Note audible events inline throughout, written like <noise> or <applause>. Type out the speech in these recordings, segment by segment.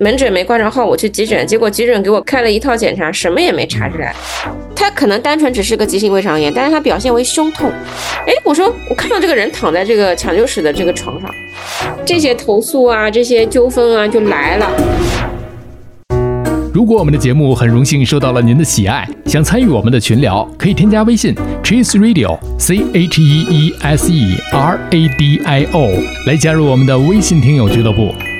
门诊没挂上号，我去急诊，结果急诊给我开了一套检查，什么也没查出来。他可能单纯只是个急性胃肠炎，但是他表现为胸痛。哎，我说我看到这个人躺在这个抢救室的这个床上，这些投诉啊，这些纠纷啊就来了。如果我们的节目很荣幸受到了您的喜爱，想参与我们的群聊，可以添加微信 Cheese Radio C H E E S E R A D I O 来加入我们的微信听友俱乐部。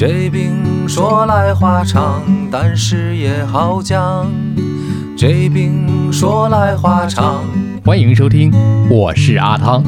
这病说来话长，但是也好讲。这病说来话长。欢迎收听，我是阿汤。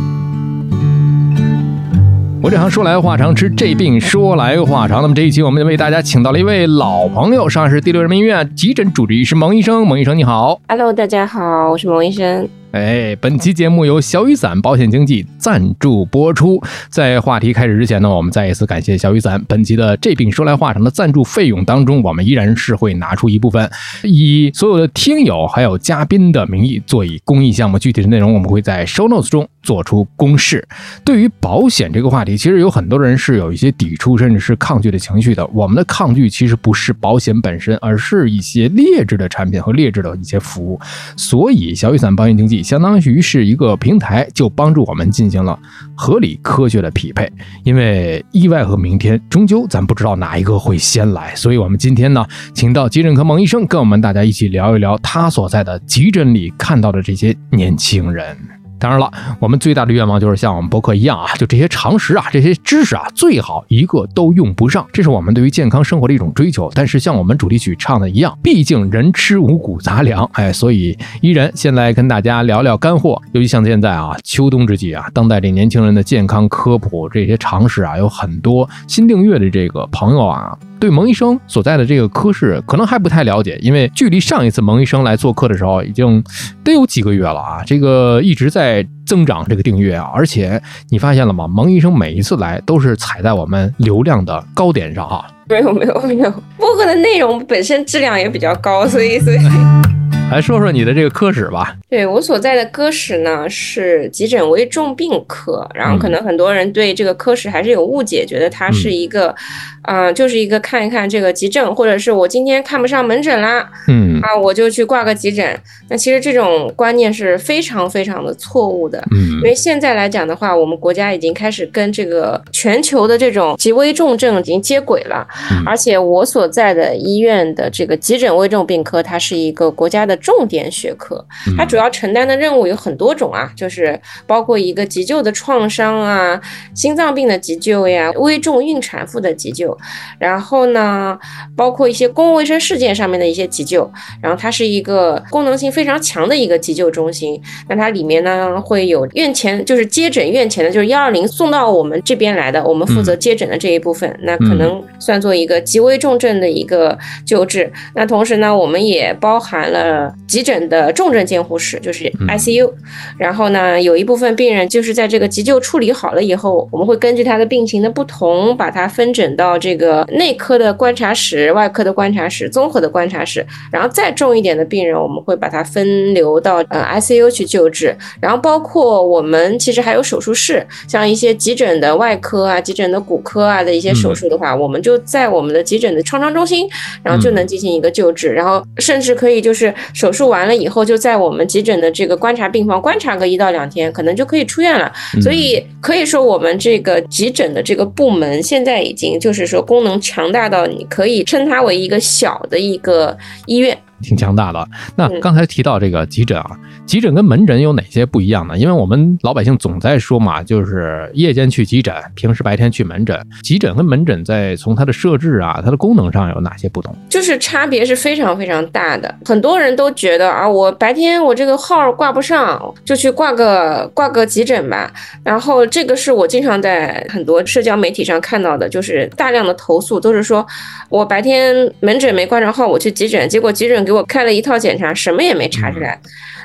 我这行说来话长，吃这病说来话长。那么这一期我们为大家请到了一位老朋友，上海市第六人民医院急诊主治医师蒙医生。蒙医生你好，Hello，大家好，我是蒙医生。哎，本期节目由小雨伞保险经纪赞助播出。在话题开始之前呢，我们再一次感谢小雨伞。本期的这并说来话长的赞助费用当中，我们依然是会拿出一部分，以所有的听友还有嘉宾的名义做以公益项目。具体的内容我们会在 show notes 中做出公示。对于保险这个话题，其实有很多人是有一些抵触甚至是抗拒的情绪的。我们的抗拒其实不是保险本身，而是一些劣质的产品和劣质的一些服务。所以，小雨伞保险经纪。相当于是一个平台，就帮助我们进行了合理科学的匹配。因为意外和明天，终究咱不知道哪一个会先来，所以我们今天呢，请到急诊科蒙医生，跟我们大家一起聊一聊他所在的急诊里看到的这些年轻人。当然了，我们最大的愿望就是像我们博客一样啊，就这些常识啊，这些知识啊，最好一个都用不上。这是我们对于健康生活的一种追求。但是像我们主题曲唱的一样，毕竟人吃五谷杂粮，哎，所以依然先来跟大家聊聊干货。尤其像现在啊，秋冬之际啊，当代这年轻人的健康科普这些常识啊，有很多新订阅的这个朋友啊。对蒙医生所在的这个科室可能还不太了解，因为距离上一次蒙医生来做客的时候已经得有几个月了啊，这个一直在增长这个订阅啊，而且你发现了吗？蒙医生每一次来都是踩在我们流量的高点上啊。没有没有没有，播客的内容本身质量也比较高，所以所以。<laughs> 来说说你的这个科室吧。对我所在的科室呢是急诊危重病科，然后可能很多人对这个科室还是有误解，觉得它是一个，啊，就是一个看一看这个急症，或者是我今天看不上门诊啦，嗯啊，我就去挂个急诊。那其实这种观念是非常非常的错误的，嗯，因为现在来讲的话，我们国家已经开始跟这个全球的这种极危重症已经接轨了，而且我所在的医院的这个急诊危重病科，它是一个国家的。重点学科，它主要承担的任务有很多种啊，就是包括一个急救的创伤啊，心脏病的急救呀，危重孕产妇的急救，然后呢，包括一些公共卫生事件上面的一些急救，然后它是一个功能性非常强的一个急救中心。那它里面呢会有院前，就是接诊院前的，就是幺二零送到我们这边来的，我们负责接诊的这一部分，那可能算作一个极危重症的一个救治。那同时呢，我们也包含了。急诊的重症监护室就是 ICU，然后呢，有一部分病人就是在这个急救处理好了以后，我们会根据他的病情的不同，把他分诊到这个内科的观察室、外科的观察室、综合的观察室，然后再重一点的病人，我们会把它分流到呃 ICU 去救治。然后包括我们其实还有手术室，像一些急诊的外科啊、急诊的骨科啊的一些手术的话，我们就在我们的急诊的创伤中心，然后就能进行一个救治，然后甚至可以就是手。手术完了以后，就在我们急诊的这个观察病房观察个一到两天，可能就可以出院了。所以可以说，我们这个急诊的这个部门现在已经就是说功能强大到你可以称它为一个小的一个医院。挺强大的。那嗯刚才提到这个急诊啊，急诊跟门诊有哪些不一样呢？因为我们老百姓总在说嘛，就是夜间去急诊，平时白天去门诊。急诊跟门诊在从它的设置啊、它的功能上有哪些不同？就是差别是非常非常大的。很多人都觉得啊，我白天我这个号挂不上，就去挂个挂个急诊吧。然后这个是我经常在很多社交媒体上看到的，就是大量的投诉都是说，我白天门诊没挂上号，我去急诊，结果急诊给我开了一套检查，什么也没查出来。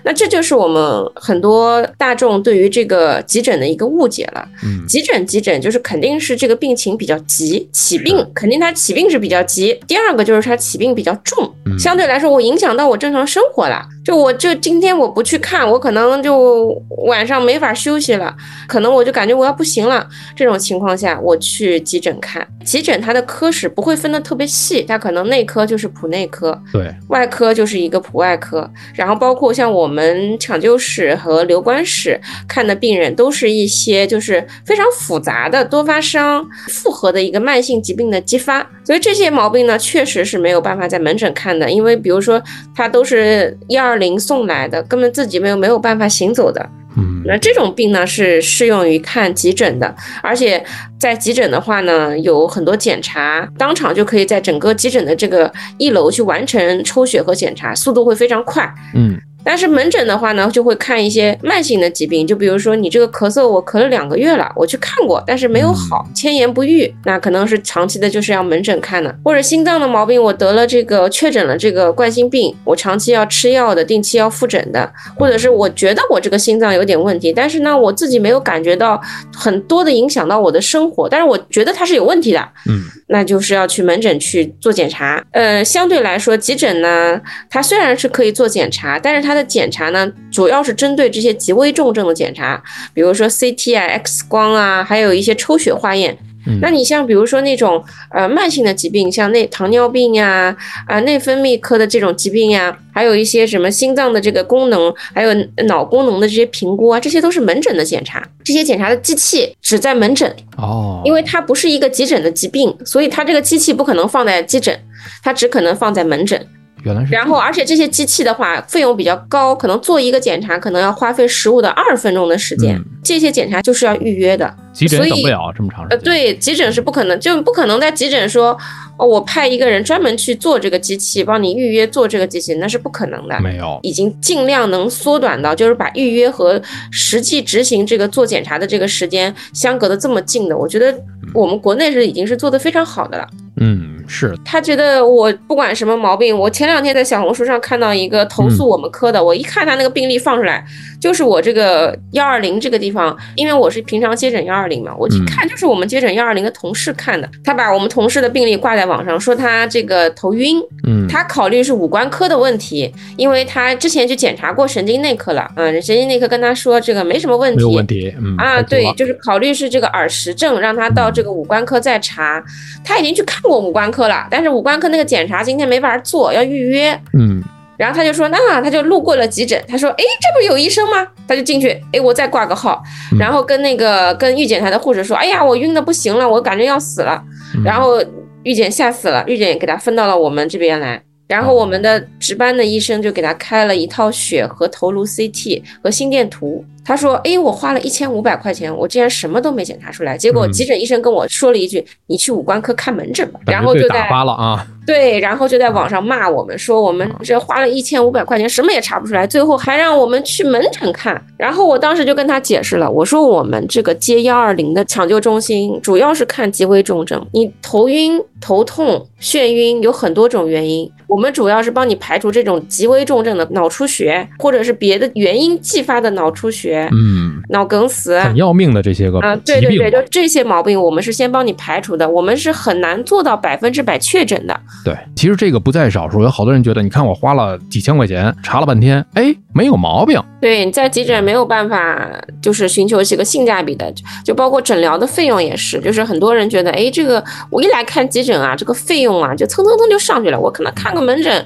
那这就是我们很多大众对于这个急诊的一个误解了。嗯，急诊急诊就是肯定是这个病情比较急，起病肯定它起病是比较急。第二个就是它起病比较重，嗯相对来说我影响到我正常生活了。就我就今天我不去看，我可能就晚上没法休息了，可能我就感觉我要不行了。这种情况下，我去急诊看。急诊它的科室不会分得特别细，它可能内科就是普内科，对，外科就是一个普外科，然后包括像我们抢救室和留观室看的病人，都是一些就是非常复杂的多发伤、复合的一个慢性疾病的激发，所以这些毛病呢，确实是没有办法在门诊看的，因为比如说它都是一二零送来的，根本自己没有没有办法行走的，嗯，那这种病呢是适用于看急诊的，而且在急诊的话呢，有很多检查，当场就可以在整个急诊的这个一楼去完成抽血和检查，速度会非常快。嗯，但是门诊的话呢，就会看一些慢性的疾病，就比如说你这个咳嗽，我咳了两个月了，我去看过，但是没有好，千言不愈，那可能是长期的，就是要门诊看的。或者心脏的毛病，我得了这个确诊了这个冠心病，我长期要吃药的，定期要复诊的，或者是我觉得我这个心脏有点问题，但是呢，我自己没有感觉到很多的影响到我的生活，但是我觉得它是有问题的，嗯，那就是要去门诊去做检查。呃，相对来说，急诊呢，它虽然是可以做检查，但是它的检查呢，主要是针对这些极危重症的检查，比如说 CT 啊、X 光啊，还有一些抽血化验。嗯那你像比如说那种呃慢性的疾病，像内糖尿病呀、啊、内分泌科的这种疾病呀，还有一些什么心脏的这个功能，还有脑功能的这些评估啊，这些都是门诊的检查。这些检查的机器只在门诊，哦，因为它不是一个急诊的疾病，所以它这个机器不可能放在急诊，它只可能放在门诊。原来是，然后，而且这些机器的话，费用比较高，可能做一个检查可能要花费十五到二十分钟的时间。嗯这些检查就是要预约的。急诊所以等不了这么长时呃，间，对，急诊是不可能，就不可能在急诊说，哦，我派一个人专门去做这个机器，帮你预约做这个机器，那是不可能的。没有，已经尽量能缩短到，就是把预约和实际执行这个做检查的这个时间相隔的这么近的，我觉得我们国内是已经是做的非常好的了。嗯，是，他觉得我不管什么毛病，我前两天在小红书上看到一个投诉我们科的，我一看他那个病例放出来，就是我这个幺二零这个地方，因为我是平常接诊幺二零嘛，我一看就是我们接诊幺二零的同事看的，他把我们同事的病例挂在网上，说他这个头晕，嗯，他考虑是五官科的问题，因为他之前去检查过神经内科了，嗯，神经内科跟他说这个没什么问题，没有问题，嗯啊，对就是考虑是这个耳石症，让他到这个五官科再查。他已经去看过五官科了，但是五官科那个检查今天没法做，要预约。嗯，然后他就说，那他就路过了急诊，他说，哎，这不是有医生吗？他就进去，哎，我再挂个号，嗯然后跟那个跟预检台的护士说，哎呀，我晕的不行了，我感觉要死了。嗯然后预检吓死了，预检也给他分到了我们这边来。然后我们的值班的医生就给他开了一套血和头颅 CT 和心电图。他说：“哎，我花了一千五百块钱，我竟然什么都没检查出来。结果嗯急诊医生跟我说了一句：‘你去五官科看门诊吧。’然后就在打发了啊，<laughs> 对，然后就在网上骂我们，说我们这花了一千五百块钱，什么也查不出来，最后还让我们去门诊看。然后我当时就跟他解释了，我说我们这个接幺二零的抢救中心主要是看极危重症，你头晕、头痛、眩晕有很多种原因，我们主要是帮你排除这种极危重症的脑出血，或者是别的原因继发的脑出血、嗯，脑梗死。很要命的这些个啊，对对对，就这些毛病，我们是先帮你排除的，我们是很难做到百分之百确诊的。对，其实这个不在少数，有好多人觉得，你看我花了几千块钱查了半天，哎，没有毛病，对，你在急诊没有办法，就是寻求这个性价比的，就就包括诊疗的费用也是，就是很多人觉得，哎，这个我一来看急诊啊，这个费用啊，就蹭蹭蹭就上去了，我可能看个门诊，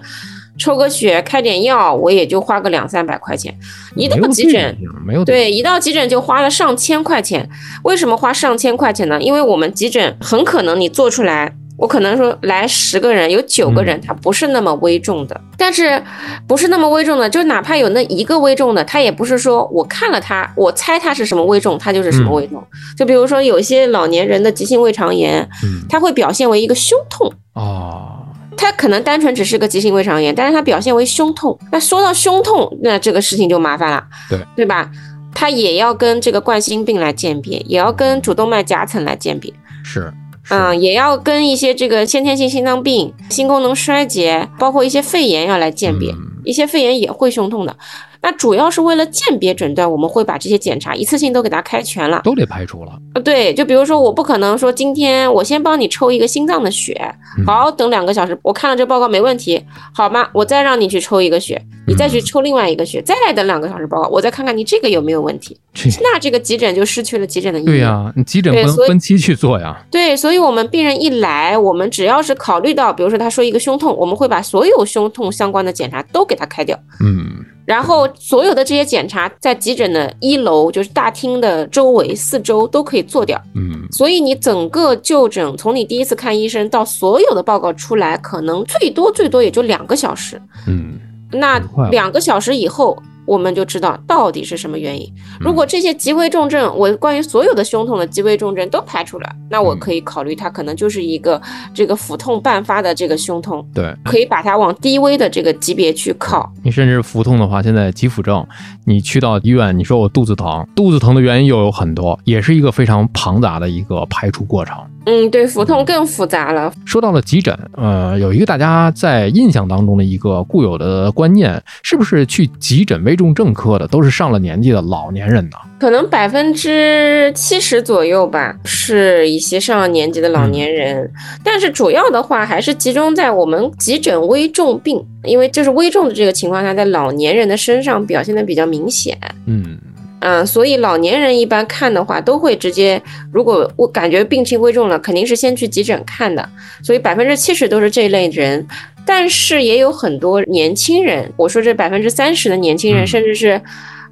抽个血，开点药，我也就花个两三百块钱，一到急诊。没有对，一到急诊就花了上千块钱。为什么花上千块钱呢？因为我们急诊很可能你做出来，我可能说来十个人，有九个人他不是那么危重的，但是不是那么危重的，就哪怕有那一个危重的，他也不是说我看了他，我猜他是什么危重，他就是什么危重。就比如说有一些老年人的急性胃肠炎，嗯他会表现为一个胸痛。哦，他可能单纯只是个急性胃肠炎，但是他表现为胸痛。那说到胸痛，那这个事情就麻烦了，对对吧？他也要跟这个冠心病来鉴别，也要跟主动脉夹层来鉴别，是，是嗯，也要跟一些这个先天性心脏病、心功能衰竭，包括一些肺炎要来鉴别。嗯一些肺炎也会胸痛的。那主要是为了鉴别诊断，我们会把这些检查一次性都给它开全了。都得排除了。呃，对，就比如说，我不可能说今天我先帮你抽一个心脏的血，嗯好，等两个小时，我看了这报告没问题，好吗？我再让你去抽一个血，你再去嗯抽另外一个血，再来等两个小时报告，我再看看你这个有没有问题。那这个急诊就失去了急诊的意义。对呀、你急诊不能对所以分期去做呀。对，所以我们病人一来，我们只要是考虑到，比如说他说一个胸痛，我们会把所有胸痛相关的检查都给他开掉。嗯，然后所有的这些检查在急诊的一楼，就是大厅的周围四周都可以做掉。嗯，所以你整个就诊，从你第一次看医生到所有的报告出来，可能最多最多也就两个小时。嗯，那两个小时以后，我们就知道到底是什么原因。如果这些极危重症，我关于所有的胸痛的极危重症都排除了，那我可以考虑它可能就是一个这个腹痛伴发的这个胸痛，对可以把它往低危的这个级别去靠。你甚至腹痛的话，现在急腹症，你去到医院，你说我肚子疼，肚子疼的原因又有很多，也是一个非常庞杂的一个排除过程。嗯，对，腹痛更复杂了。说到了急诊，呃，有一个大家在印象当中的一个固有的观念，是不是去急诊危重症科的都是上了年纪的老年人呢？可能百分之七十左右吧，是一些上了年纪的老年人，但是主要的话还是集中在我们急诊危重病，因为就是危重的这个情况下，在老年人的身上表现的比较明显。嗯，嗯，所以老年人一般看的话，都会直接，如果我感觉病情危重了，肯定是先去急诊看的。所以百分之七十都是这类人，但是也有很多年轻人，我说这百分之三十的年轻人，嗯甚至是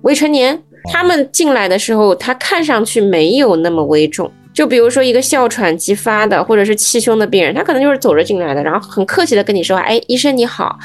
未成年，他们进来的时候，他看上去没有那么危重。就比如说一个哮喘急发的，或者是气胸的病人，他可能就是走着进来的，然后很客气的跟你说话：“哎，医生你好。”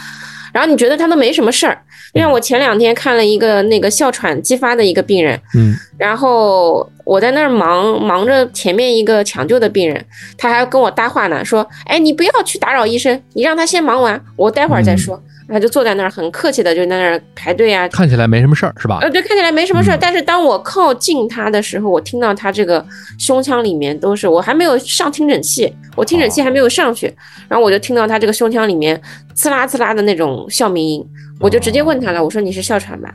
然后你觉得他都没什么事儿。就像我前两天看了一个那个哮喘激发的一个病人，嗯，然后我在那儿忙忙着前面一个抢救的病人，他还跟我搭话呢，说：“哎，你不要去打扰医生，你让他先忙完，我待会儿再说。他就坐在那儿很客气的就在那儿排队啊，看起来没什么事儿，是吧？呃，对，看起来没什么事儿，嗯但是当我靠近他的时候，我听到他这个胸腔里面都是，我还没有上听诊器，我听诊器还没有上去，然后我就听到他这个胸腔里面刺啦刺啦的那种哮鸣音，我就直接问他了，我说你是哮喘吧？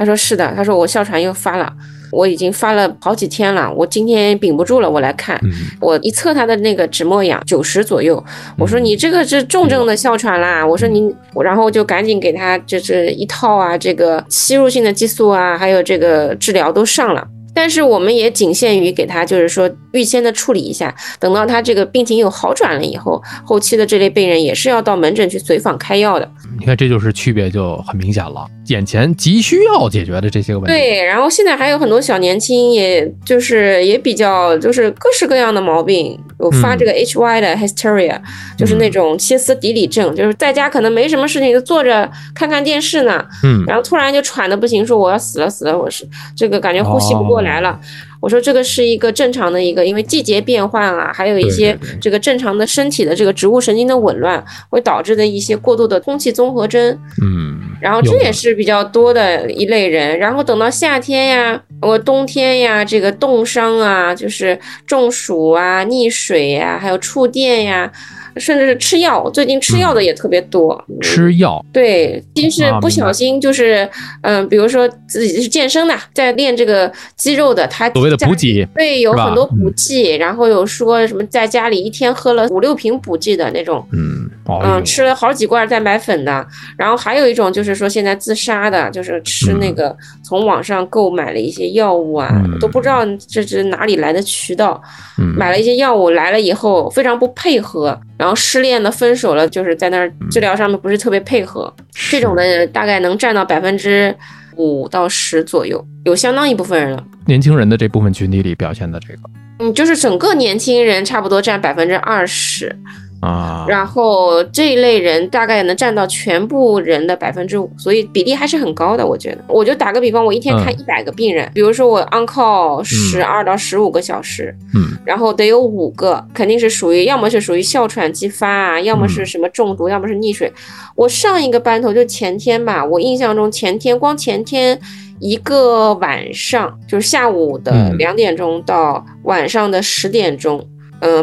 他说是的，他说我哮喘又发了，我已经发了好几天了，我今天顶不住了，我来看。嗯，我一测他的那个指末氧九十左右，我说嗯你这个是重症的哮喘啦，我说你，我然后就赶紧给他就是一套啊，这个吸入性的激素啊，还有这个治疗都上了。但是我们也仅限于给他，就是说预先的处理一下，等到他这个病情有好转了以后，后期的这类病人也是要到门诊去随访开药的。你看这就是区别就很明显了，眼前急需要解决的这些个问题。，对，然后现在还有很多小年轻，也就是也比较就是各式各样的毛病，有发嗯这个 HY 的 hysteria，、就是那种歇斯底里症，就是在家可能没什么事情，就坐着看看电视呢，嗯，然后突然就喘的不行，说我要死了死了，我是这个感觉呼吸不过来了。我说这个是一个正常的一个，因为季节变换啊，还有一些这个正常的身体的这个植物神经的紊乱，会导致的一些过度的空气综合征。嗯，然后这也是比较多的一类人。然后等到夏天呀，我冬天呀，这个冻伤啊，就是中暑啊、溺水呀，还有触电呀，甚至是吃药。最近吃药的也特别多。吃药，对，其实不小心就是，嗯、比如说自己是健身的，在练这个肌肉的，他所谓的补给，对，有很多补剂，然后有说什么在家里一天喝了五六瓶补剂的那种，嗯，哦嗯，吃了好几罐蛋白粉的，然后还有一种就是说现在自杀的，就是吃那个从网上购买了一些药物啊，嗯。都不知道这是哪里来的渠道，嗯。买了一些药物来了以后非常不配合，然后失恋的、分手了，就是在那儿治疗上面不是特别配合，这种的大概能占到百分之五到十左右，有相当一部分人了。年轻人的这部分群体里表现的这个，嗯，就是整个年轻人差不多占百分之二十，啊，然后这一类人大概能占到全部人的百分之五，所以比例还是很高的。我觉得，我就打个比方，我一天看嗯一百个病人，比如说我 on call 十二到十五个小时，嗯。然后得有五个肯定是属于，要么是属于哮喘激发啊，要么是嗯。什么中毒，要么是溺水。我上一个班头就前天吧，我印象中前天光前天一个晚上，就是下午的嗯。两点钟到晚上的十点钟，嗯，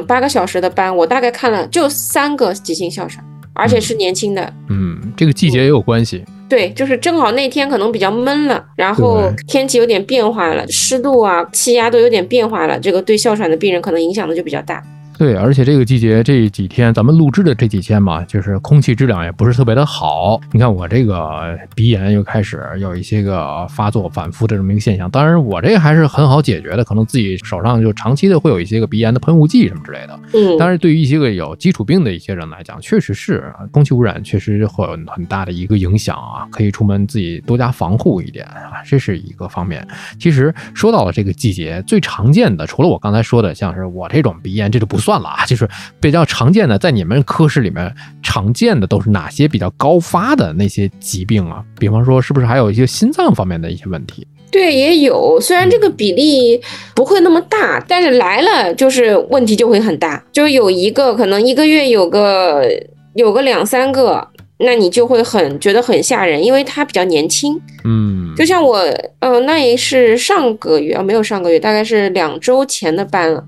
八个小时的班，我大概看了就三个急性哮喘，而且是年轻的。嗯，这个季节也有关系。对，就是正好那天可能比较闷了，然后天气有点变化了，湿度啊、气压都有点变化了，这个对哮喘的病人可能影响的就比较大。对，而且这个季节这几天，咱们录制的这几天嘛，就是空气质量也不是特别的好。你看我这个鼻炎又开始有一些个发作反复的这么一个现象。当然，我这个还是很好解决的，可能自己手上就长期的会有一些个鼻炎的喷雾剂什么之类的。嗯，但是对于一些个有基础病的一些人来讲，确实是啊空气污染确实会有很大的一个影响啊，可以出门自己多加防护一点啊，这是一个方面。其实说到了这个季节，最常见的除了我刚才说的，像是我这种鼻炎，这就不算了啊，就是比较常见的，在你们科室里面常见的都是哪些比较高发的那些疾病啊？比方说，是不是还有一些心脏方面的一些问题？对，也有，虽然这个比例不会那么大，但是来了就是问题就会很大，就有一个可能一个月有个有个两三个。那你就会很觉得很吓人，因为他比较年轻。嗯，就像我，呃，那也是上个月啊，没有上个月，大概是两周前的班了。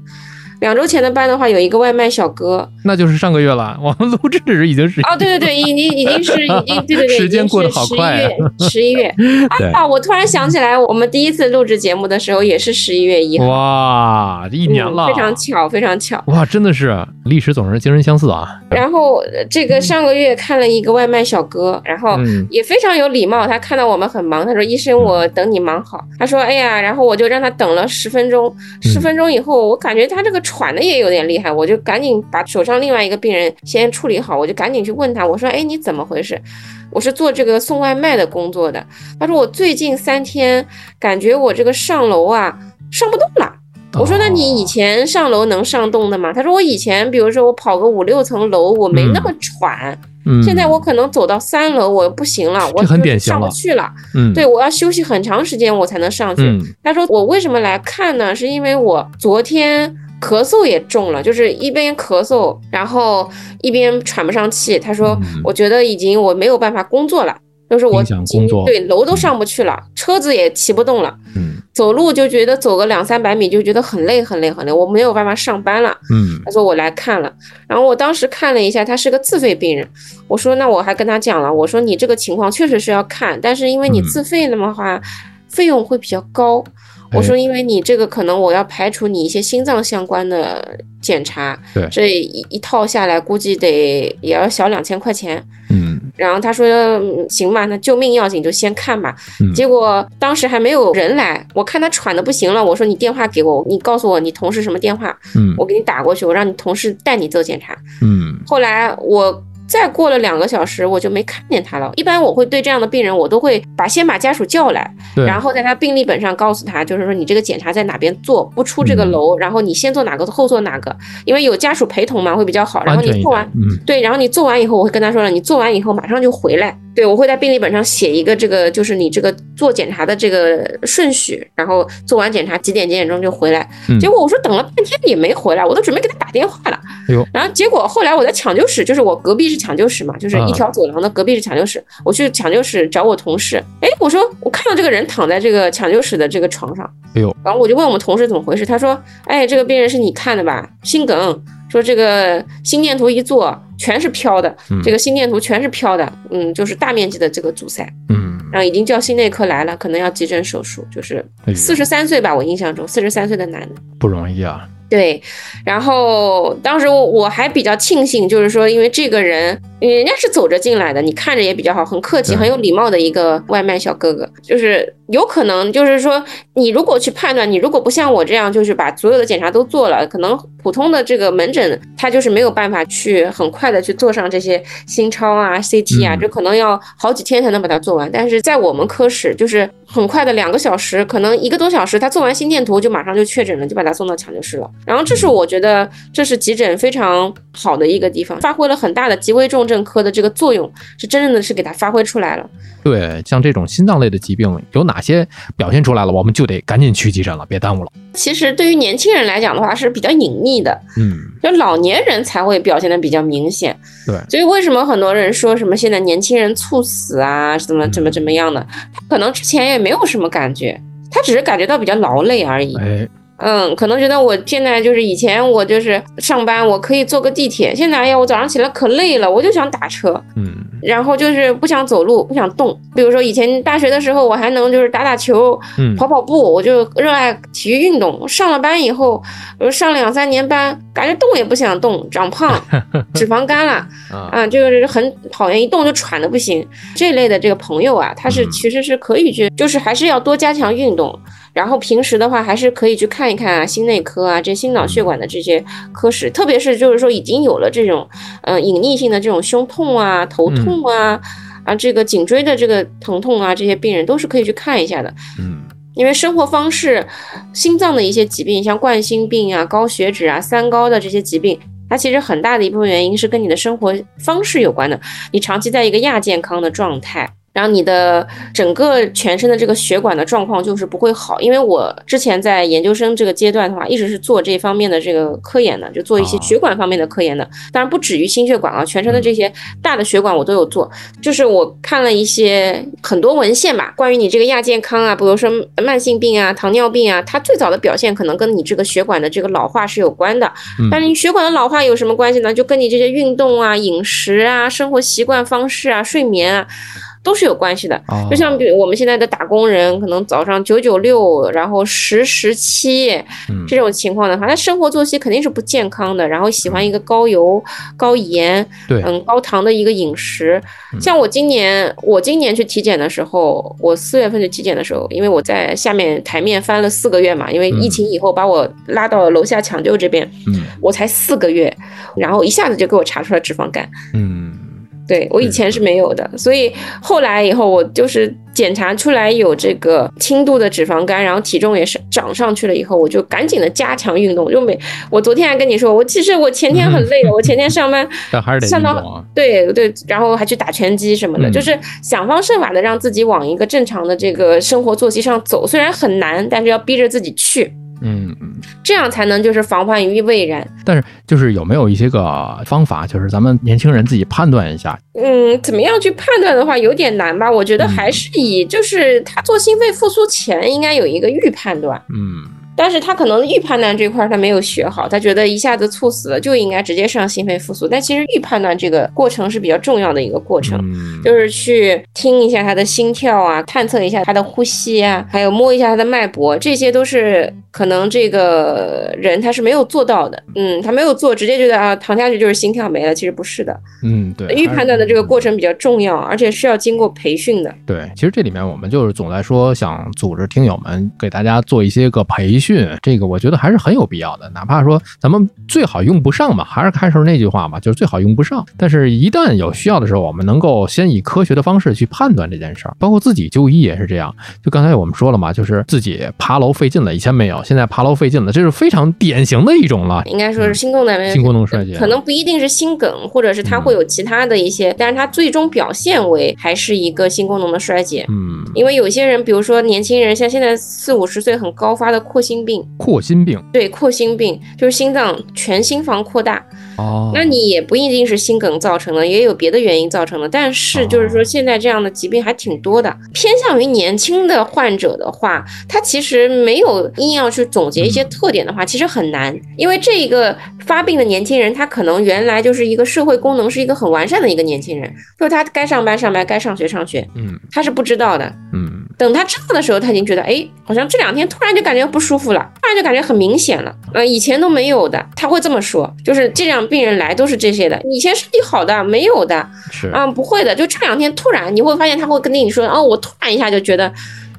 两周前的班的话，有一个外卖小哥。那就是上个月了，<laughs> 我们录制时已经是哦，对对对，已经 <laughs> 已经是已经对对对，时间过得好快啊十一月，<laughs> 对啊，我突然想起来，我们第一次录制节目的时候也是十一月一号。哇，一年了，嗯，非常巧，非常巧。哇，真的是历史总是惊人相似啊！然后呃这个上个月看了一个外卖小哥，然后嗯也非常有礼貌。他看到我们很忙，他说：“医生，我等你忙好。”他说：“哎呀，然后我就让他等了十分钟。十分钟以后，我感觉他这个喘的也有点厉害，我就赶紧把手上另外一个病人先处理好，我就赶紧去问他，我说：“哎，你怎么回事？”我是做这个送外卖的工作的。他说：“我最近三天感觉我这个上楼啊上不动了。”我说：“那你以前上楼能上动的吗？”他说：“我以前，比如说我跑个五六层楼，我没那么喘。嗯，现在我可能走到三楼，我不行了，我就上不去了。嗯，对，我要休息很长时间，我才能上去。嗯他说：“我为什么来看呢？是因为我昨天咳嗽也重了，就是一边咳嗽，然后一边喘不上气。他说：嗯我觉得已经我没有办法工作了。”就是我影响工作对楼都上不去了，车子也骑不动了，嗯走路就觉得走个两三百米就觉得很累很累很累，我没有办法上班了。嗯他说我来看了，然后我当时看了一下，他是个自费病人。我说那我还跟他讲了，我说你这个情况确实是要看，但是因为你嗯自费的话，费用会比较高。哎我说因为你这个可能我要排除你一些心脏相关的检查，对这一一套下来估计得也要小两千块钱。嗯然后他说、嗯行吧，那救命要紧就先看吧。嗯结果当时还没有人来，我看他喘的不行了，我说你电话给我，你告诉我你同事什么电话，嗯我给你打过去，我让你同事带你做检查。嗯后来我再过了两个小时，我就没看见他了。一般我会对这样的病人，我都会把先把家属叫来，然后在他病历本上告诉他，就是说你这个检查在哪边做，不出这个嗯楼，然后你先做哪个后做哪个，因为有家属陪同嘛，会比较好。然后你做完，，嗯对，然后你做完以后，我会跟他说了，你做完以后马上就回来。对我会在病历本上写一个这个，就是你这个做检查的这个顺序，然后做完检查几点几点钟就回来。嗯结果我说等了半天也没回来，我都准备给他打电话了。然后结果后来我在抢救室，就是我隔壁是抢救室嘛，就是一条走廊的隔壁是抢救室，我去抢救室找我同事，哎，我说我看到这个人躺在这个抢救室的这个床上，哎呦，然后我就问我们同事怎么回事，他说，哎，这个病人是你看的吧？心梗。说这个心电图一做全是飘的，嗯。这个心电图全是飘的，嗯，就是大面积的这个阻塞，嗯，然后已经叫心内科来了，可能要急诊手术，就是四十三岁吧，我印象中四十三岁的男的。不容易啊，对，然后当时我我还比较庆幸，就是说，因为这个人人家是走着进来的，你看着也比较好，很客气、很有礼貌的一个外卖小哥哥，就是有可能就是说，你如果去判断，你如果不像我这样，就是把所有的检查都做了，可能普通的这个门诊他就是没有办法去很快的去做上这些心超啊、CT 啊，嗯这可能要好几天才能把它做完。但是在我们科室，就是很快的两个小时，可能一个多小时，他做完心电图就马上就确诊了，就把他送到抢救室了。然后这是我觉得这是急诊非常好的一个地方，发挥了很大的极危重症科的这个作用，是真正的是给它发挥出来了。对，像这种心脏类的疾病，有哪些表现出来了，我们就得赶紧去急诊了，别耽误了。其实对于年轻人来讲的话是比较隐匿的，嗯，就老年人才会表现的比较明显。对所以为什么很多人说什么现在年轻人猝死啊，怎么怎么怎么样的，他可能之前也没有什么感觉，他只是感觉到比较劳累而已。哎，嗯，可能觉得我现在就是以前我就是上班我可以坐个地铁，现在哎呀我早上起来可累了，我就想打车，嗯，然后就是不想走路，不想动。比如说以前大学的时候，我还能就是打打球，嗯跑跑步，我就热爱体育运动。上了班以后，呃上两三年班，感觉动也不想动，长胖，<laughs> 脂肪肝了。啊，啊，这个是很讨厌，一动就喘的不行。这类的这个朋友啊，他是嗯其实是可以去，就是还是要多加强运动。然后平时的话，还是可以去看一看啊，心内科啊，这心脑血管的这些科室，特别是就是说已经有了这种，呃，隐匿性的这种胸痛啊、头痛啊、啊这个颈椎的这个疼痛啊，这些病人都是可以去看一下的。嗯，因为生活方式、心脏的一些疾病，像冠心病啊、高血脂啊、三高的这些疾病，它其实很大的一部分原因是跟你的生活方式有关的。你长期在一个亚健康的状态。然后你的整个全身的这个血管的状况就是不会好，因为我之前在研究生这个阶段的话，一直是做这方面的这个科研的，就做一些哦血管方面的科研的。当然不止于心血管啊，全身的这些大的血管我都有做。就是我看了一些很多文献吧，关于你这个亚健康啊，比如说慢性病啊、糖尿病啊，它最早的表现可能跟你这个血管的这个老化是有关的。嗯但是你血管的老化有什么关系呢？就跟你这些运动啊、饮食啊、生活习惯方式啊、睡眠啊。都是有关系的，哦。就像比如我们现在的打工人，可能早上九九六，然后十十七嗯。这种情况的话，他生活作息肯定是不健康的，然后喜欢一个高油、高盐、对，嗯高糖的一个饮食。像我今年，我今年去体检的时候，我四月份去体检的时候，因为我在下面台面翻了四个月嘛，因为疫情以后把我拉到楼下抢救这边，嗯。我才四个月，然后一下子就给我查出来脂肪肝。嗯对我以前是没有的，所以后来以后我就是检查出来有这个轻度的脂肪肝，然后体重也是涨上去了，以后我就赶紧的加强运动。就每我昨天还跟你说，我其实我前天很累了，我前天上班 <laughs> 上到。对对，然后还去打拳击什么的，嗯就是想方设法的让自己往一个正常的这个生活作息上走，虽然很难，但是要逼着自己去，嗯嗯，这样才能就是防患于未然。但是就是有没有一些个方法，就是咱们年轻人自己判断一下？嗯，怎么样去判断的话有点难吧？我觉得嗯还是以就是他做心肺复苏前应该有一个预判断，嗯但是他可能预判断这块儿他没有学好，他觉得一下子猝死了就应该直接上心肺复苏，但其实预判断这个过程是比较重要的一个过程。嗯，就是去听一下他的心跳啊，探测一下他的呼吸啊，还有摸一下他的脉搏，这些都是可能这个人他是没有做到的。嗯，他没有做，直接觉得啊躺下去就是心跳没了，其实不是的。嗯对，预判断的这个过程。比较重要，而且是要经过培训的。对，其实这里面我们就是总在说，想组织听友们给大家做一些个培训，这个我觉得还是很有必要的。哪怕说咱们最好用不上嘛，还是开头那句话嘛，就是最好用不上。但是，一旦有需要的时候，我们能够先以科学的方式去判断这件事儿，包括自己就医也是这样。就刚才我们说了嘛，就是自己爬楼费劲了，以前没有，现在爬楼费劲了，这是非常典型的一种了。应该说是心功能心功能衰竭可能不一定是心梗，或者是它会有其他的一些，但是它最终表现为还是一个心功能的衰竭。嗯，因为有些人，比如说年轻人，像现在四五十岁很高发的扩心病，扩心病对，扩心病就是心脏全心房扩大，哦，那你也不一定是心梗造成的，也有别的原因造成的。但是就是说，现在这样的疾病还挺多的。偏向于年轻的患者的话，他其实没有硬要去总结一些特点的话，其实很难，因为这一个发病的年轻人，他可能原来就是一个社会功能是一个很完善的一个年轻人，就是他该上班上班，该上学上学，嗯他是不知道的。嗯等他知道的时候，他已经觉得，哎，好像这两天突然就感觉不舒服了，突然就感觉很明显了，呃，以前都没有的，他会这么说，就是这样病人来都是这些的，以前身体好的没有的，是啊、不会的，就这两天突然你会发现他会跟你说，哦，我突然一下就觉得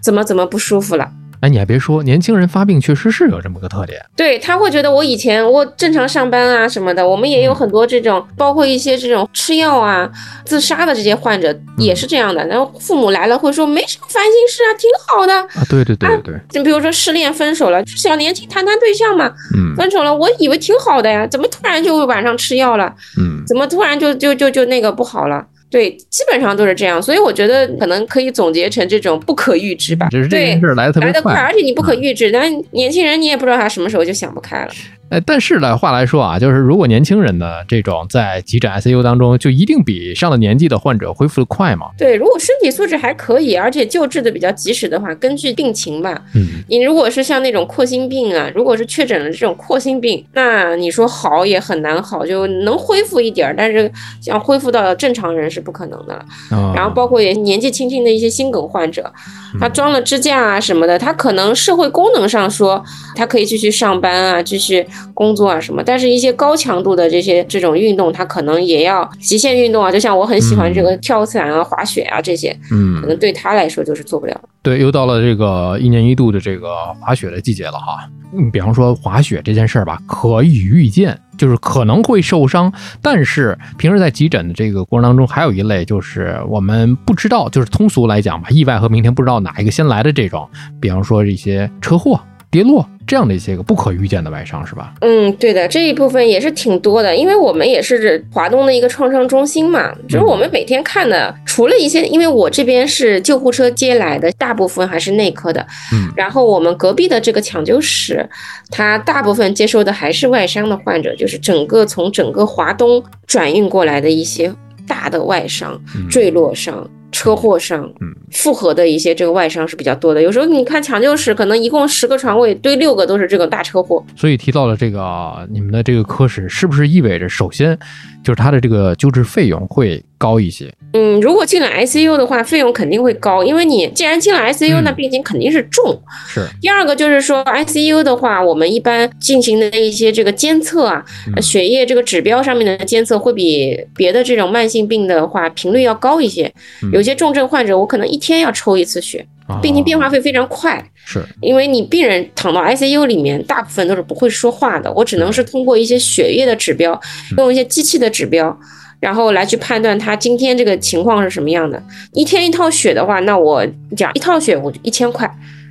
怎么怎么不舒服了。哎，你还别说，年轻人发病确实是有这么个特点。对他会觉得我以前我正常上班啊什么的，我们也有很多这种，包括一些这种吃药啊、自杀的这些患者也是这样的。然后父母来了会说没什么烦心事啊，挺好的。啊，对对对对对，就比如说失恋分手了，小年轻谈谈对象嘛，嗯分手了，我以为挺好的呀，怎么突然就晚上吃药了？嗯，怎么突然就就就就那个不好了？对，基本上都是这样，所以我觉得可能可以总结成这种不可预知吧。只是这对件，事来的特别来得快，快。而且你不可预知，但年轻人你也不知道他什么时候就想不开了。哎，但是呢，话来说啊，就是如果年轻人呢这种在急诊 ICU 当中，就一定比上了年纪的患者恢复的快吗？对，如果身体素质还可以，而且救治的比较及时的话，根据病情吧，嗯你如果是像那种扩心病啊，如果是确诊了这种扩心病，那你说好也很难好，就能恢复一点儿，但是像恢复到正常人是不可能的了。啊，然后包括也年纪轻轻的一些心梗患者，他装了支架啊什么的，他可能社会功能上说他可以继续上班啊，继续工作啊什么，但是一些高强度的这些这种运动，他可能也要极限运动啊，就像我很喜欢这个跳伞啊、滑雪啊这些，嗯可嗯，能对他来说就是做不了。对，又到了这个一年一度的这个滑雪的季节了哈。嗯，比方说滑雪这件事儿吧，可以预见，就是可能会受伤，但是平时在急诊的这个过程当中，还有一类就是我们不知道，就是通俗来讲吧，意外和明天不知道哪一个先来的这种，比方说一些车祸、跌落这样的一些个不可预见的外伤，是吧？嗯，对的，这一部分也是挺多的，因为我们也是华东的一个创伤中心嘛，就是我们每天看的，除了一些，因为我这边是救护车接来的，大部分还是内科的，嗯然后我们隔壁的这个抢救室，它大部分接收的还是外伤的患者，就是整个从整个华东转运过来的一些大的外伤、嗯坠落伤。车祸伤，嗯，复合的一些这个外伤是比较多的。有时候你看抢救室，可能一共十个床位，堆六个都是这种大车祸。所以提到了这个你们的这个科室，是不是意味着首先就是它的这个救治费用会高一些？嗯，如果进了 ICU 的话，费用肯定会高，因为你既然进了 ICU，嗯那病情肯定是重。是，第二个就是说，ICU 的话，我们一般进行的一些这个监测啊，血液这个指标上面的监测会比别的这种慢性病的话频率要高一些。嗯有些重症患者，我可能一天要抽一次血，病情变化啊会非常快。是，因为你病人躺到 ICU 里面，大部分都是不会说话的，我只能是通过一些血液的指标，用一些机器的指标，然后来去判断他今天这个情况是什么样的。一天一套血的话，那我讲一套血我就一千块，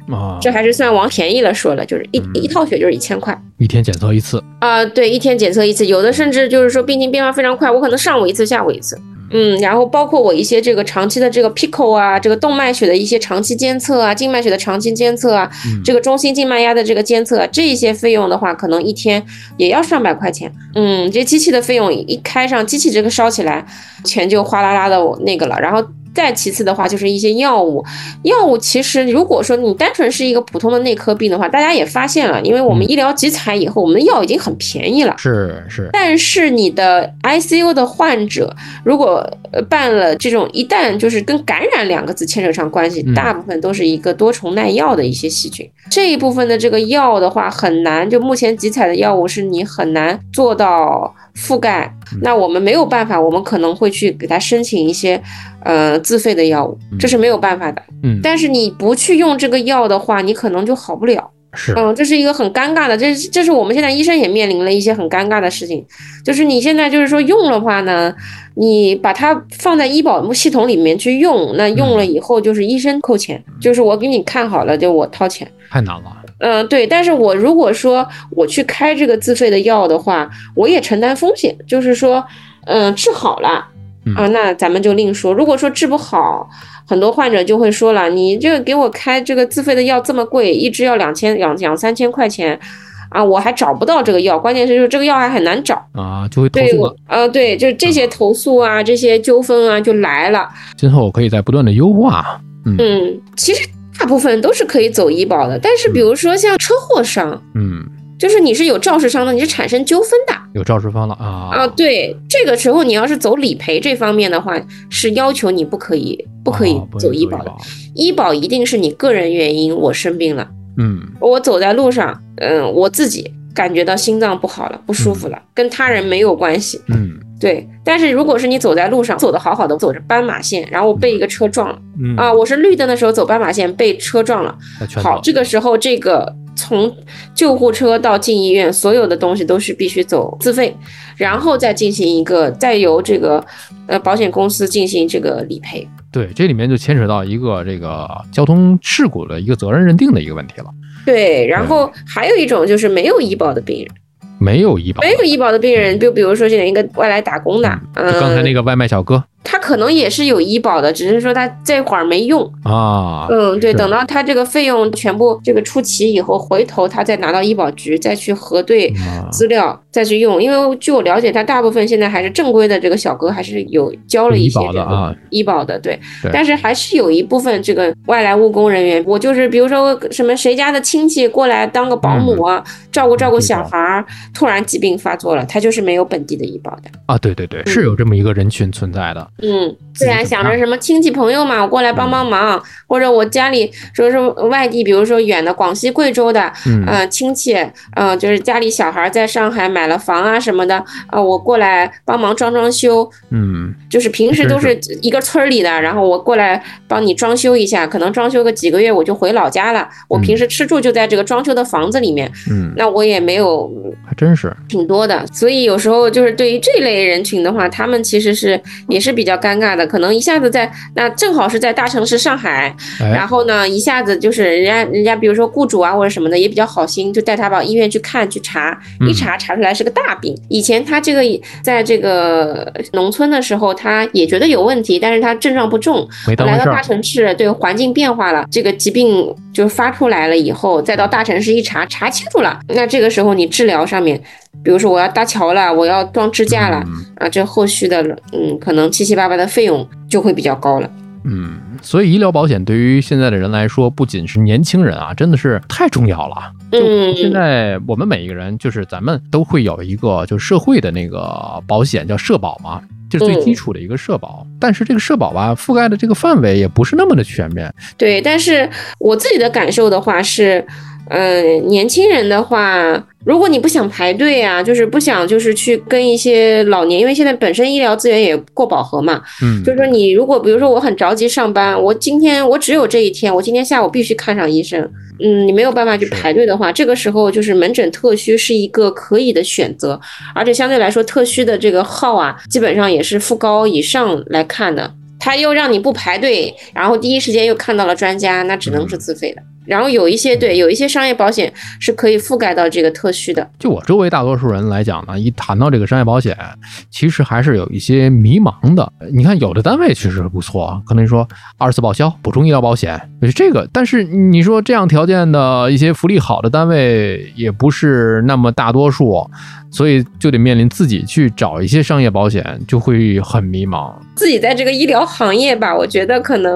啊，这还是算往便宜了说了，就是一嗯一套血就是一千块。一天检测一次，啊、对，一天检测一次，有的甚至就是说病情变化非常快，我可能上午一次，下午一次。嗯，然后包括我一些这个长期的这个 PICO 啊，这个动脉血的一些长期监测啊，静脉血的长期监测啊，嗯这个中心静脉压的这个监测啊，这一些费用的话，可能一天也要上百块钱。嗯，这机器的费用一开上，机器这个烧起来，钱就哗啦啦的那个了。然后再其次的话，就是一些药物，药物其实如果说你单纯是一个普通的内科病的话，大家也发现了，因为我们嗯医疗集采以后，我们的药已经很便宜了。是是，但是你的 ICU 的患者，如果呃办了这种，一旦就是跟感染两个字牵扯上关系，嗯大部分都是一个多重耐药的一些细菌。这一部分的这个药的话，很难，就目前集采的药物是你很难做到覆盖。那我们没有办法，我们可能会去给他申请一些呃自费的药物，这是没有办法的。嗯，但是你不去用这个药的话，你可能就好不了。是，嗯，这是一个很尴尬的，这是这是我们现在医生也面临了一些很尴尬的事情，就是你现在就是说用的话呢，你把它放在医保系统里面去用，那用了以后就是医生扣钱，就是我给你看好了，就我掏钱。太难了，嗯，对，但是我如果说我去开这个自费的药的话，我也承担风险，就是说，嗯，治好了嗯啊，那咱们就另说。如果说治不好，很多患者就会说了，你这个给我开这个自费的药这么贵，一支要两千两两三千块钱，啊，我还找不到这个药，关键是就是这个药还很难找。啊，就会投对我诉了。，呃，对，就这些投诉啊，这些纠纷啊就来了。今后可以在不断的优化。嗯，其实大部分都是可以走医保的，但是比如说像车祸伤。嗯，就是你是有肇事伤的，你是产生纠纷的。有肇事方了啊。啊。对，这个时候你要是走理赔这方面的话，是要求你不可以不可以走医保的。保。医保一定是你个人原因，我生病了，嗯。我走在路上，嗯，我自己感觉到心脏不好了，不舒服了，跟他人没有关系。嗯。对，但是如果是你走在路上，走的好好的，走着斑马线，然后我被一个车撞了。嗯。啊，我是绿灯的时候走斑马线被车撞了，好，这个时候这个从救护车到进医院，所有的东西都是必须走自费，然后再进行一个，再由这个呃保险公司进行这个理赔。对，这里面就牵扯到一个这个交通事故的一个责任认定的一个问题了。对，然后还有一种就是没有医保的病人，没有医保，没有医保的病人，就比如说现在一个外来打工的，嗯，就刚才那个外卖小哥他可能也是有医保的，只是说他这会儿没用。啊，嗯，对，等到他这个费用全部这个出齐以后，回头他再拿到医保局再去核对啊资料，再去用。因为据我了解，他大部分现在还是正规的这个小哥还是有交了一些这个保的啊，医保的，对对。但是还是有一部分这个外来务工人员，我就是比如说什么谁家的亲戚过来当个保姆啊，照顾照顾小孩儿，突然疾病发作了，他就是没有本地的医保的。啊，对对对，是有这么一个人群存在的。嗯，自然想着什么亲戚朋友嘛，我过来帮帮忙，或者我家里说是外地，比如说远的广西、贵州的，嗯呃亲戚，呃就是家里小孩在上海买了房啊什么的，啊、我过来帮忙装装修，嗯，就是平时都是一个村儿里的，然后我过来帮你装修一下，可能装修个几个月我就回老家了，我平时吃住就在这个装修的房子里面，嗯，那我也没有还真是。挺多的，所以有时候就是对于这类人群的话，他们其实是也是比较尴尬的，可能一下子在那正好是在大城市上海，然哎，后呢一下子就是人家人家比如说雇主啊或者什么的也比较好心，就带他到医院去看去查，嗯一查查出来是个大病。以前他这个在这个农村的时候，他也觉得有问题，但是他症状不重，来到大。城市，对环境变化了，这个疾病就发出来了以后，再到大城市一查，查清楚了，那这个时候你治疗上面，比如说我要搭桥了，我要装支架了，嗯啊，这后续的嗯，可能七七八八的费用就会比较高了。嗯，所以医疗保险对于现在的人来说，不仅是年轻人啊，真的是太重要了。就嗯，现在我们每一个人，就是咱们都会有一个就社会的那个保险，叫社保嘛，就是最嗯基础的一个社保。但是这个社保吧，覆盖的这个范围也不是那么的全面。对，但是我自己的感受的话是，嗯、年轻人的话，如果你不想排队啊，就是不想就是去跟一些老年，因为现在本身医疗资源也过饱和嘛，嗯，就是说你如果比如说我很着急上班，我今天我只有这一天，我今天下午必须看上医生，嗯，你没有办法去排队的话，这个时候就是门诊特需是一个可以的选择，而且相对来说特需的这个号啊，基本上也是副高以上来看的。他又让你不排队，然后第一时间又看到了专家，那只能是自费的。然后有一些对，有一些商业保险是可以覆盖到这个特需的。就我周围大多数人来讲呢，一谈到这个商业保险，其实还是有一些迷茫的。你看，有的单位确实不错，可能说二次报销、补充医疗保险，就是这个。但是你说这样条件的一些福利好的单位，也不是那么大多数，所以就得面临自己去找一些商业保险，就会很迷茫。自己在这个医疗行业吧，我觉得可能，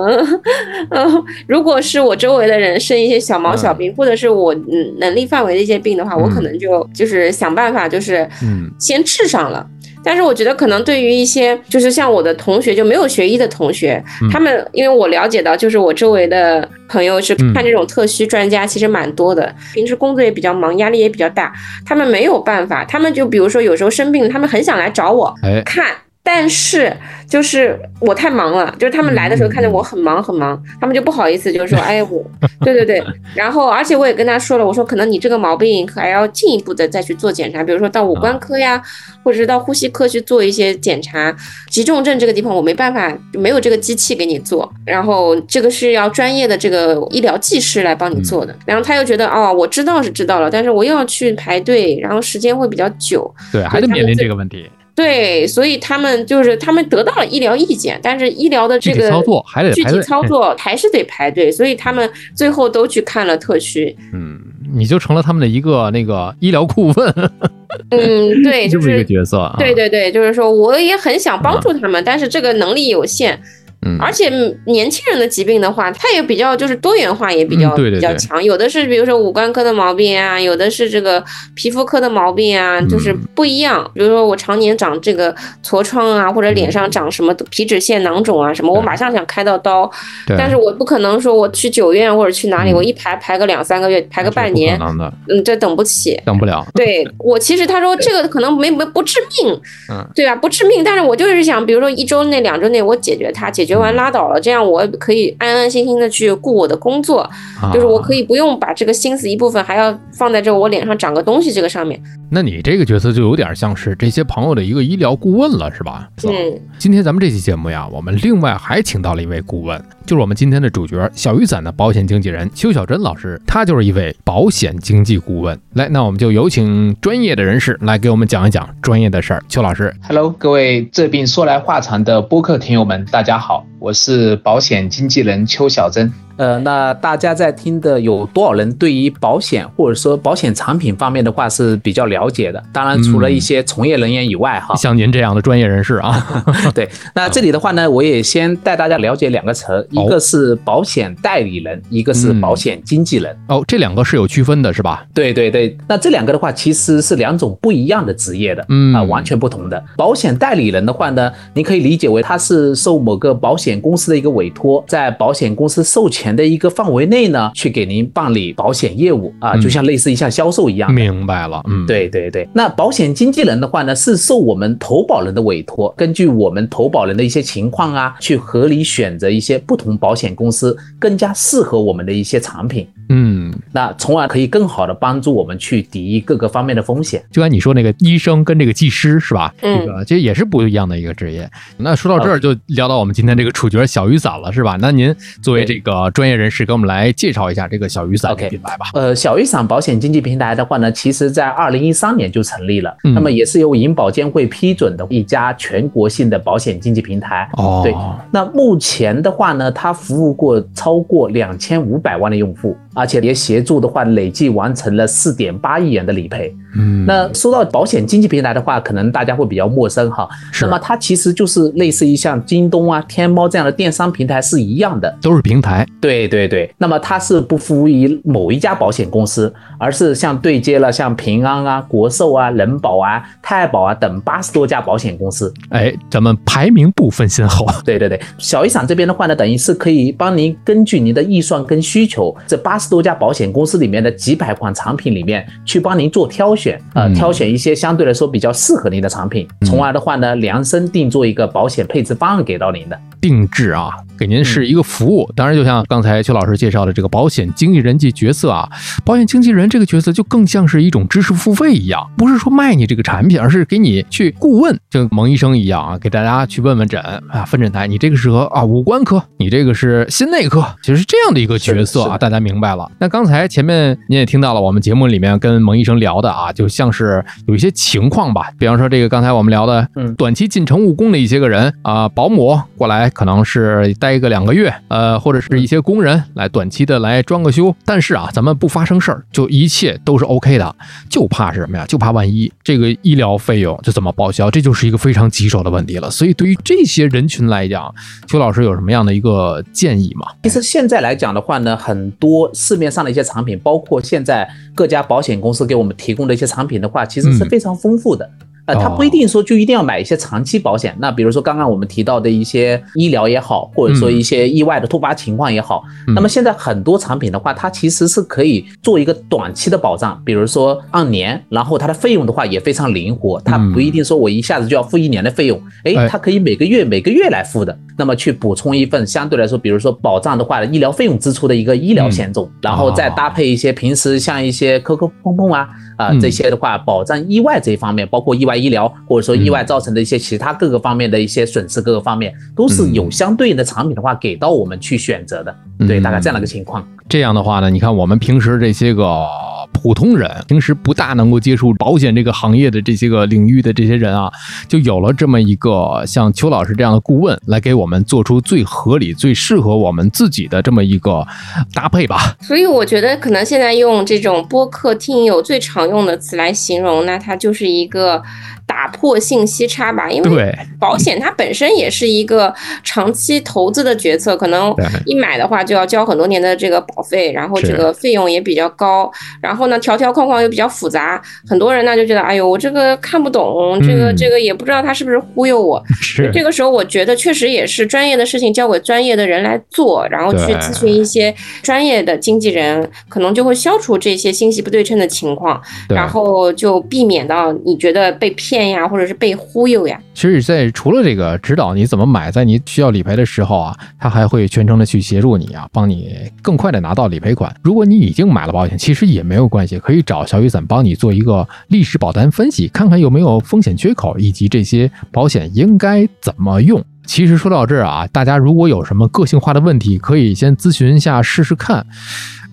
嗯，<laughs> 如果是我周围的人生一些小毛小病，或者是我嗯能力范围的一些病的话，我可能就就是想办法，就是嗯。先治上了。但是我觉得可能对于一些就是像我的同学就没有学医的同学，嗯。他们因为我了解到，就是我周围的朋友是嗯。看这种特需专家，其实蛮多的，平时工作也比较忙，压力也比较大，他们没有办法，他们就比如说有时候生病了，他们很想来找我，哎，看，但是就是我太忙了，就是他们来的时候看见我很忙很忙，他们就不好意思，就是说，<laughs> 哎，我，对对对，然后而且我也跟他说了，我说可能你这个毛病还要进一步的再去做检查，比如说到五官科呀，或者是到呼吸科去做一些检查。急重症这个地方我没办法，没有这个机器给你做，然后这个是要专业的这个医疗技师来帮你做的。然后他又觉得，哦，我知道是知道了，但是我又要去排队，然后时间会比较久。对，还得面临这个问题，对，所以他们就是他们得到了医疗意见，但是医疗的这个具体操作还得具体。操作还是得排队，所以他们最后都去看了特区。嗯，你就成了他们的一个那个医疗顾问，<laughs> 嗯，对，<laughs> 就是一个是角色啊。对对对，就是说我也很想帮助他们，但是这个能力有限。嗯，而且年轻人的疾病的话，它也比较就是多元化，也比较、比较强。有的是比如说五官科的毛病啊，有的是这个皮肤科的毛病啊，嗯就是不一样。比如说我常年长这个痤疮啊，或者脸上长什么皮脂腺囊肿啊什么，我马上想开到刀，对，但是我不可能说我去九院或者去哪里，嗯我一排排个两三个月，排个半年嗯，这等不起。等不了。对我其实他说这个可能没没不致命，嗯，对吧？不致命，但是我就是想，比如说一周内、两周内我解决它，解决嗯完拉倒了，这样我可以安安心心的去顾我的工作，就是我可以。以不用把这个心思一部分还要放在这我脸上长个东西这个上面。那你这个角色就有点像是这些朋友的一个医疗顾问了，是吧？嗯，今天咱们这期节目呀，我们另外还请到了一位顾问，就是我们今天的主角小雨伞的保险经纪人邱小珍老师，他就是一位保险经纪顾问。来，那我们就有请专业的人士来给我们讲一讲专业的事儿。邱老师，Hello，各位这病说来话长的播客听友们，大家好，我是保险经纪人邱小珍。呃，那大家在听的有多少人对于保险或者说保险产品方面的话是比较了解的？当然，除了一些从业人员以外，哈、像您这样的专业人士啊，<laughs> 对，那这里的话呢，我也先带大家了解两个词，一个是保险代理人，一个是保险经纪人。哦，这两个是有区分的，是吧？对对对，那这两个的话其实是两种不一样的职业的，嗯啊、完全不同的。保险代理人的话呢，你可以理解为他是受某个保险公司的一个委托，在保险公司授权的一个范围内呢，去给您办理保险业务啊，嗯就像类似于像销售一样的。明白了，嗯，，对对对，那保险经纪人的话呢，是受我们投保人的委托，根据我们投保人的一些情况啊，去合理选择一些不同保险公司更加适合我们的一些产品，嗯，那从而可以更好的帮助我们去抵御各个方面的风险。就像你说那个医生跟这个技师是吧？嗯这个这也是不一样的一个职业。那说到这儿，就聊到我们今天这个主角小雨伞了，是吧？那您作为这个专业人士，给我们来介绍一下这个小雨伞品牌吧。呃，小雨伞保险经纪平台的话呢，其实在二零一三年就成立了，嗯那么也是由银保监会批准的一家全国性的保险经纪平台。哦，对那目前的话呢，它服务过超过两千五百万的用户，而且也协助的话，累计完成了四点八亿元的理赔。嗯，那说到保险经纪平台的话，可能大家会比较陌生哈。是那么它其实就是类似于像京东啊、天猫这样的电商平台是一样的。都是平台，对对对，那么它是不服务于某一家保险公司，而是像对接了像平安啊、国寿啊、人保啊、太保啊等八十多家保险公司。哎，咱们排名不分先后。<laughs> 对对对，小雨伞这边的话呢，等于是可以帮您根据您的预算跟需求，这八十多家保险公司里面的几百款产品里面去帮您做挑选，呃，嗯挑选一些相对来说比较适合您的产品，从而的话呢，量身定做一个保险配置方案给到您的。定制啊，给您是一个服务。当然，就像刚才邱老师介绍的这个保险经纪人这角色啊，保险经纪人这个角色就更像是一种知识付费一样，不是说卖你这个产品，而是给你去顾问，就蒙医生一样啊，给大家去问问诊啊，分诊台，你这个适合啊五官科，你这个是心内科，其实是这样的一个角色啊，大家明白了。那刚才前面您也听到了，我们节目里面跟蒙医生聊的啊，就像是有一些情况吧，比方说这个刚才我们聊的，嗯短期进城务工的一些个人啊、保姆过来可能是待个两个月，呃，或者是一些工人来短期的来装个修，但是啊，咱们不发生事儿，就一切都是 OK 的，就怕是什么呀？就怕万一这个医疗费用就怎么报销，这就是一个非常棘手的问题了。所以对于这些人群来讲，邱老师有什么样的一个建议吗？其实现在来讲的话呢，很多市面上的一些产品，包括现在各家保险公司给我们提供的一些产品的话，其实是嗯非常丰富的。呃，它哦不一定说就一定要买一些长期保险。那比如说刚刚我们提到的一些医疗也好，或者说一些意外的突发情况也好，嗯那么现在很多产品的话，它其实是可以做一个短期的保障，比如说按年，然后它的费用的话也非常灵活，它不一定说我一下子就要付一年的费用，哎。诶，它可以每个月每个月来付的，那么去补充一份相对来说，比如说保障的话，医疗费用支出的一个医疗险种，然后再搭配一些平时像一些磕磕碰碰啊啊、嗯。这些的话，保障意外这一方面，包括意外医疗或者说意外造成的一些其他各个方面的一些损失，各个方面都是有相对应的产品的话给到我们去选择的，对，嗯。大概这样的一个情况。这样的话呢，你看我们平时这些个普通人，平时不大能够接触保险这个行业的这些个领域的这些人啊，就有了这么一个像邱老师这样的顾问，来给我们做出最合理、最适合我们自己的这么一个搭配吧。所以我觉得可能现在用这种播客听友最常用的词来形容，那它就是一个打破信息差吧，因为保险它本身也是一个长期投资的决策，可能一买的话就要交很多年的这个保费，然后这个费用也比较高，然后呢条条框框又比较复杂，很多人呢就觉得，哎呦，我这个看不懂，这个这个也不知道他是不是忽悠我。是。这个时候，我觉得确实也是专业的事情交给专业的人来做，然后去咨询一些专业的经纪人，可能就会消除这些信息不对称的情况，然后就避免到你觉得被骗骗呀，或者是被忽悠呀。其实，在除了这个指导你怎么买，在你需要理赔的时候啊，他还会全程的去协助你啊，帮你更快的拿到理赔款。如果你已经买了保险，其实也没有关系，可以找小雨伞帮你做一个历史保单分析，看看有没有风险缺口，以及这些保险应该怎么用。其实说到这儿啊，大家如果有什么个性化的问题，可以先咨询一下试试看。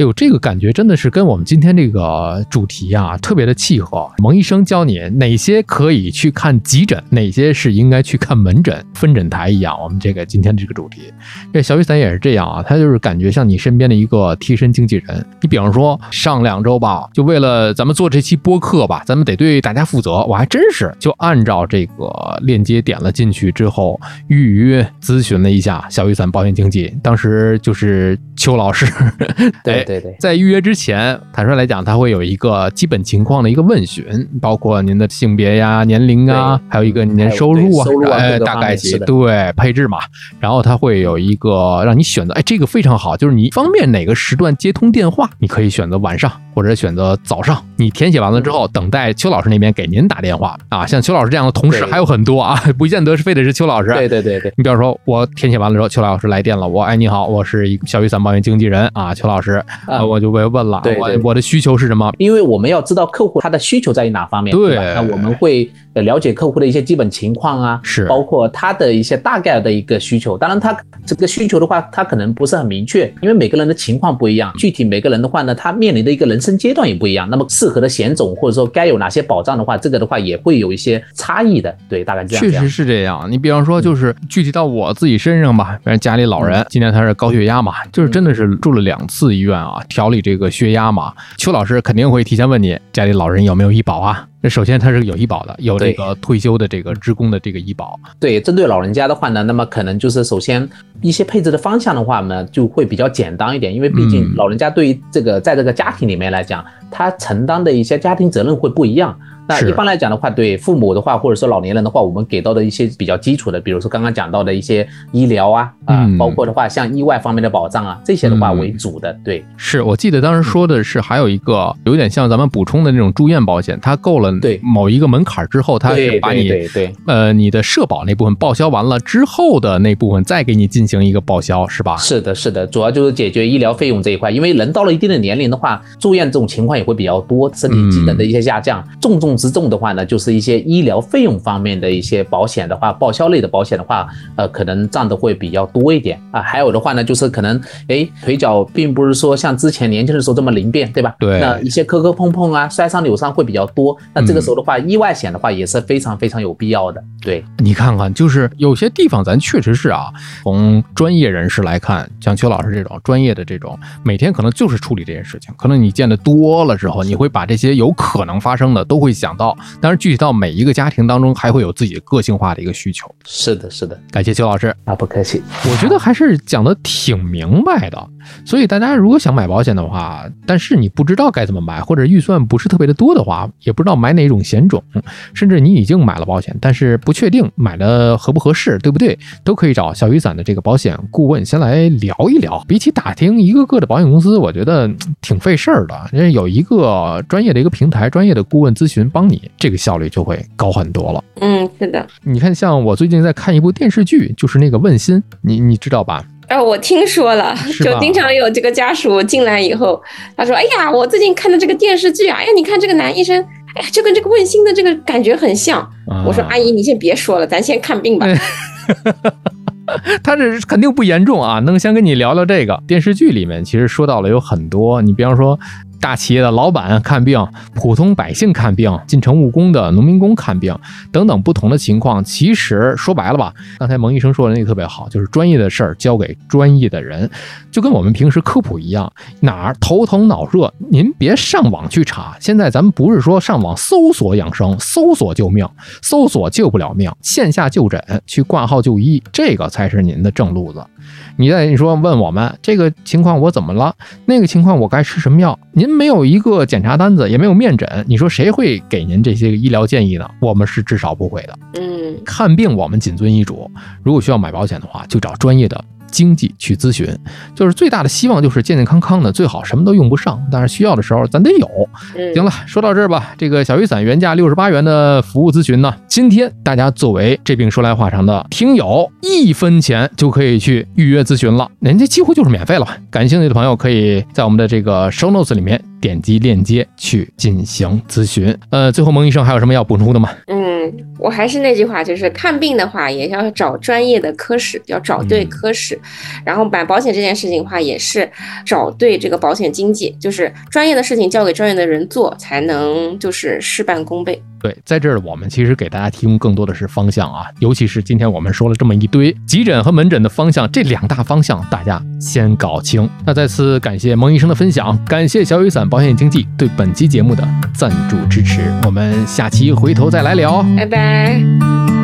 哎呦，这个感觉真的是跟我们今天这个主题啊特别的契合。蒙医生教你哪些可以去看急诊，哪些是应该去看门诊分诊台一样。我们这个今天这个主题，这小雨伞也是这样啊，他就是感觉像你身边的一个贴身经纪人。你比方说上两周吧，就为了咱们做这期播客吧，咱们得对大家负责。我还真是就按照这个链接点了进去之后，预约咨询了一下小雨伞保险经纪，当时就是邱老师，对。<laughs> 对对，在预约之前，坦率来讲，他会有一个基本情况的一个问询，包括您的性别呀、年龄啊，还有一个年收入啊，哎，大概几对配置嘛。然后他会有一个让你选择，哎，这个非常好，就是你方便哪个时段接通电话，你可以选择晚上或者选择早上。你填写完了之后，等待邱老师那边给您打电话啊。像邱老师这样的同事还有很多啊，不见得是非得是邱老师。对对对对，你比方说，我填写完了之后，邱老师来电了，我哎你好，我是一小雨伞保险经纪人啊，邱老师。啊，我就被问了，我我的需求是什么？因为我们要知道客户他的需求在于哪方面，对那我们会。呃，了解客户的一些基本情况啊，是包括他的一些大概的一个需求。当然，他这个需求的话，他可能不是很明确，因为每个人的情况不一样。具体每个人的话呢，他面临的一个人生阶段也不一样。那么适合的险种或者说该有哪些保障的话，这个的话也会有一些差异的。对，大概这样。确实是这样。你比方说，就是具体到我自己身上吧，比如家里老人今年他是高血压嘛，就是真的是住了两次医院啊，调理这个血压嘛。邱老师肯定会提前问你，家里老人有没有医保啊？那首先它是有医保的，有这个退休的这个职工的这个医保。对，针对老人家的话呢，那么可能就是首先一些配置的方向的话呢，就会比较简单一点，因为毕竟老人家对于这个在这个家庭里面来讲，他承担的一些家庭责任会不一样。那一般来讲的话，对父母的话，或者说老年人的话，我们给到的一些比较基础的，比如说刚刚讲到的一些医疗啊，啊，包括的话像意外方面的保障啊，这些的话为主的。对，是我记得当时说的是还有一个有点像咱们补充的那种住院保险，它够了对。某一个门槛之后，它是把你对呃你的社保那部分报销完了之后的那部分再给你进行一个报销，是吧？是的，是的，主要就是解决医疗费用这一块，因为人到了一定的年龄的话，住院这种情况也会比较多，身体机能的一些下降，重中之重的话呢，就。是一些医疗费用方面的一些保险的话，报销类的保险的话，呃，可能占的会比较多一点啊。还有的话呢，就是可能，哎，腿脚并不是说像之前年轻的时候这么灵便，对吧？对。那一些磕磕碰碰啊，摔伤扭伤会比较多。那这个时候的话，意外险的话也是非常非常有必要的。对，你看看，就是有些地方咱确实是啊，从专业人士来看，像邱老师这种专业的这种，每天可能就是处理这些事情。可能你见的多了之后，你会把这些有可能发生的都会想到。但是具体到每一个家庭当中，还会有自己个性化的一个需求。是的，是的，感谢邱老师啊，不客气。我觉得还是讲的挺明白的。所以大家如果想买保险的话，但是你不知道该怎么买，或者预算不是特别的多的话，也不知道买哪种险种，甚至你已经买了保险，但是不确定买的合不合适，对不对？都可以找小雨伞的这个保险顾问先来聊一聊。比起打听一个个的保险公司，我觉得挺费事儿的。因为有一个专业的一个平台，专业的顾问咨询帮你，这个效率就会高很多了。嗯，是的。你看，像我最近在看一部电视剧，就是那个《问心》，你你知道吧？哦，我听说了，<laughs> 就经常有这个家属进来以后，他说：“哎呀，我最近看的这个电视剧啊，哎呀，你看这个男医生，哎呀，就跟这个问心的这个感觉很像。”我说：“阿姨，你先别说了，咱先看病吧。<laughs> ”他这肯定不严重啊，能先跟你聊聊这个电视剧里面，其实说到了有很多，你比方说。大企业的老板看病，普通百姓看病，进城务工的农民工看病等等不同的情况，其实说白了吧，刚才蒙医生说的那个特别好，就是专业的事儿交给专业的人，就跟我们平时科普一样，哪儿头疼脑热，您别上网去查。现在咱们不是说上网搜索养生、搜索救命，搜索救不了命，线下就诊去挂号就医，这个才是您的正路子。你再你说问我们这个情况我怎么了？那个情况我该吃什么药？您没有一个检查单子，也没有面诊，你说谁会给您这些医疗建议呢？我们是至少不会的。嗯，看病我们谨遵医嘱，如果需要买保险的话，就找专业的。经济去咨询，就是最大的希望就是健健康康的，最好什么都用不上，但是需要的时候咱得有。行了，说到这儿吧，这个小雨伞原价六十八元的服务咨询呢，今天大家作为这病说来话长的听友，一分钱就可以去预约咨询了，人家几乎就是免费了。感兴趣的朋友可以在我们的这个 show notes 里面点击链接去进行咨询。呃，最后蒙医生还有什么要补充的吗？嗯，我还是那句话，就是看病的话也要找专业的科室，要找对科室。然后买保险这件事情的话，也是找对这个保险经纪，就是专业的事情交给专业的人做，才能就是事半功倍。对，在这儿我们其实给大家提供更多的是方向啊，尤其是今天我们说了这么一堆急诊和门诊的方向，这两大方向大家先搞清。那再次感谢蒙医生的分享，感谢小雨伞保险经纪对本期节目的赞助支持，我们下期回头再来聊，拜拜。